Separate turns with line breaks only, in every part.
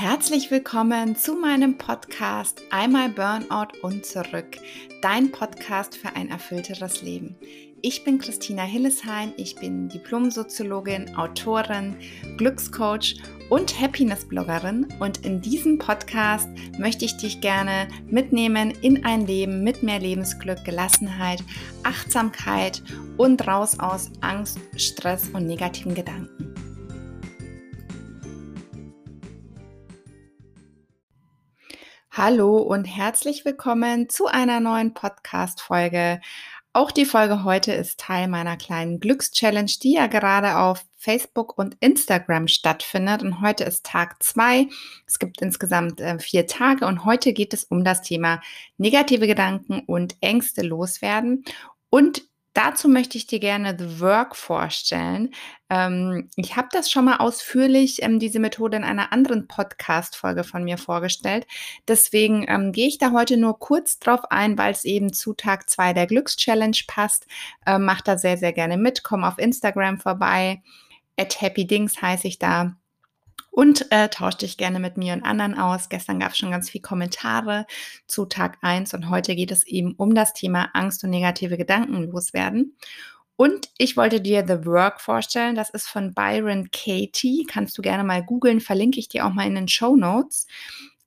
Herzlich willkommen zu meinem Podcast Einmal Burnout und zurück, dein Podcast für ein erfüllteres Leben. Ich bin Christina Hillesheim, ich bin Diplomsoziologin, Autorin, Glückscoach und Happiness-Bloggerin und in diesem Podcast möchte ich dich gerne mitnehmen in ein Leben mit mehr Lebensglück, Gelassenheit, Achtsamkeit und raus aus Angst, Stress und negativen Gedanken. Hallo und herzlich willkommen zu einer neuen Podcast-Folge. Auch die Folge heute ist Teil meiner kleinen Glückschallenge, die ja gerade auf Facebook und Instagram stattfindet. Und heute ist Tag zwei. Es gibt insgesamt äh, vier Tage und heute geht es um das Thema negative Gedanken und Ängste loswerden. Und Dazu möchte ich dir gerne The Work vorstellen. Ähm, ich habe das schon mal ausführlich, ähm, diese Methode in einer anderen Podcast-Folge von mir vorgestellt. Deswegen ähm, gehe ich da heute nur kurz drauf ein, weil es eben zu Tag 2 der Glückschallenge passt. Ähm, mach da sehr, sehr gerne mit. Komm auf Instagram vorbei. At Happy Dings heiße ich da und äh, tausch dich gerne mit mir und anderen aus. Gestern gab es schon ganz viele Kommentare zu Tag 1 und heute geht es eben um das Thema Angst und negative Gedanken loswerden. Und ich wollte dir The Work vorstellen. Das ist von Byron Katie. Kannst du gerne mal googeln, verlinke ich dir auch mal in den Show Notes.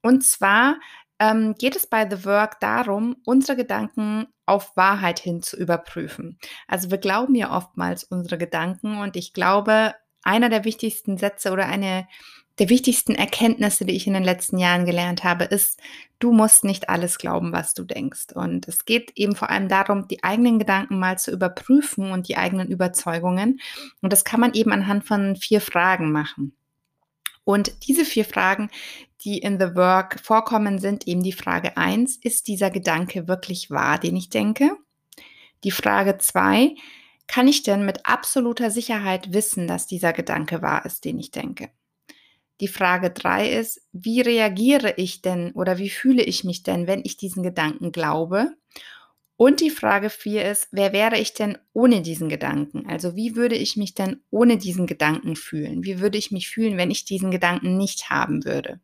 Und zwar ähm, geht es bei The Work darum, unsere Gedanken auf Wahrheit hin zu überprüfen. Also wir glauben ja oftmals unsere Gedanken und ich glaube, einer der wichtigsten Sätze oder eine der wichtigsten Erkenntnisse, die ich in den letzten Jahren gelernt habe, ist, du musst nicht alles glauben, was du denkst. Und es geht eben vor allem darum, die eigenen Gedanken mal zu überprüfen und die eigenen Überzeugungen. Und das kann man eben anhand von vier Fragen machen. Und diese vier Fragen, die in The Work vorkommen, sind eben die Frage eins: ist dieser Gedanke wirklich wahr, den ich denke? Die Frage zwei: kann ich denn mit absoluter Sicherheit wissen, dass dieser Gedanke wahr ist, den ich denke? Die Frage drei ist, wie reagiere ich denn oder wie fühle ich mich denn, wenn ich diesen Gedanken glaube? Und die Frage vier ist, wer wäre ich denn ohne diesen Gedanken? Also wie würde ich mich denn ohne diesen Gedanken fühlen? Wie würde ich mich fühlen, wenn ich diesen Gedanken nicht haben würde?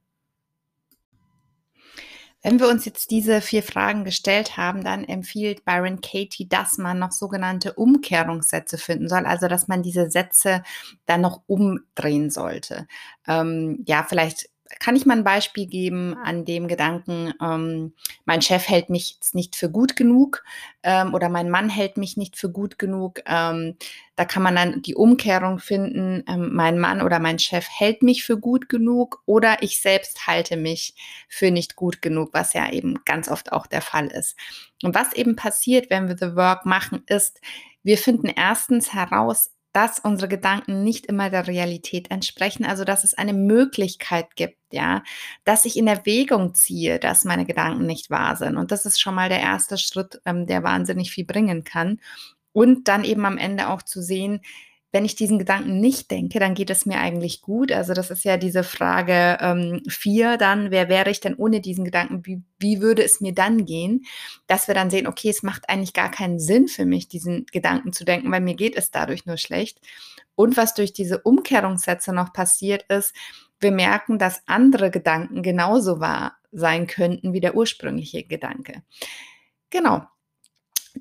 Wenn wir uns jetzt diese vier Fragen gestellt haben, dann empfiehlt Byron Katie, dass man noch sogenannte Umkehrungssätze finden soll, also dass man diese Sätze dann noch umdrehen sollte. Ähm, ja, vielleicht kann ich mal ein Beispiel geben an dem Gedanken, ähm, mein Chef hält mich jetzt nicht für gut genug ähm, oder mein Mann hält mich nicht für gut genug. Ähm, da kann man dann die Umkehrung finden, ähm, mein Mann oder mein Chef hält mich für gut genug oder ich selbst halte mich für nicht gut genug, was ja eben ganz oft auch der Fall ist. Und was eben passiert, wenn wir The Work machen, ist, wir finden erstens heraus, dass unsere Gedanken nicht immer der Realität entsprechen, also dass es eine Möglichkeit gibt, ja, dass ich in Erwägung ziehe, dass meine Gedanken nicht wahr sind. Und das ist schon mal der erste Schritt, ähm, der wahnsinnig viel bringen kann. Und dann eben am Ende auch zu sehen, wenn ich diesen Gedanken nicht denke, dann geht es mir eigentlich gut. Also das ist ja diese Frage ähm, vier dann, wer wäre ich denn ohne diesen Gedanken? Wie, wie würde es mir dann gehen? Dass wir dann sehen, okay, es macht eigentlich gar keinen Sinn für mich, diesen Gedanken zu denken, weil mir geht es dadurch nur schlecht. Und was durch diese Umkehrungssätze noch passiert ist, wir merken, dass andere Gedanken genauso wahr sein könnten wie der ursprüngliche Gedanke. Genau,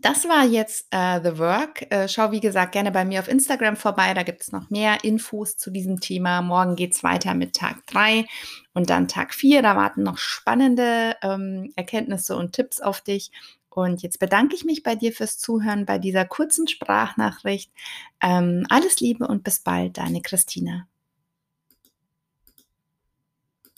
das war jetzt äh, The Work. Äh, schau, wie gesagt, gerne bei mir auf Instagram vorbei. Da gibt es noch mehr Infos zu diesem Thema. Morgen geht es weiter mit Tag 3 und dann Tag 4. Da warten noch spannende ähm, Erkenntnisse und Tipps auf dich. Und jetzt bedanke ich mich bei dir fürs Zuhören bei dieser kurzen Sprachnachricht. Ähm, alles Liebe und bis bald, deine Christina.